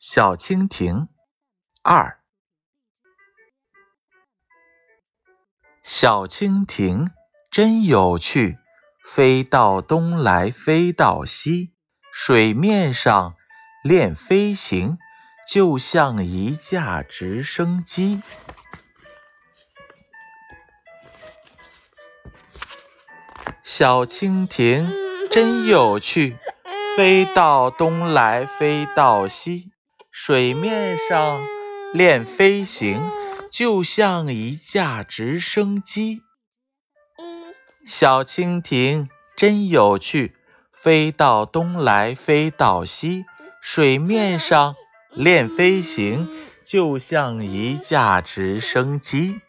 小蜻蜓二，小蜻蜓真有趣，飞到东来飞到西，水面上练飞行，就像一架直升机。小蜻蜓真有趣，飞到东来飞到西，水面上练飞行，就像一架直升机。小蜻蜓真有趣，飞到东来飞到西，水面上练飞行，就像一架直升机。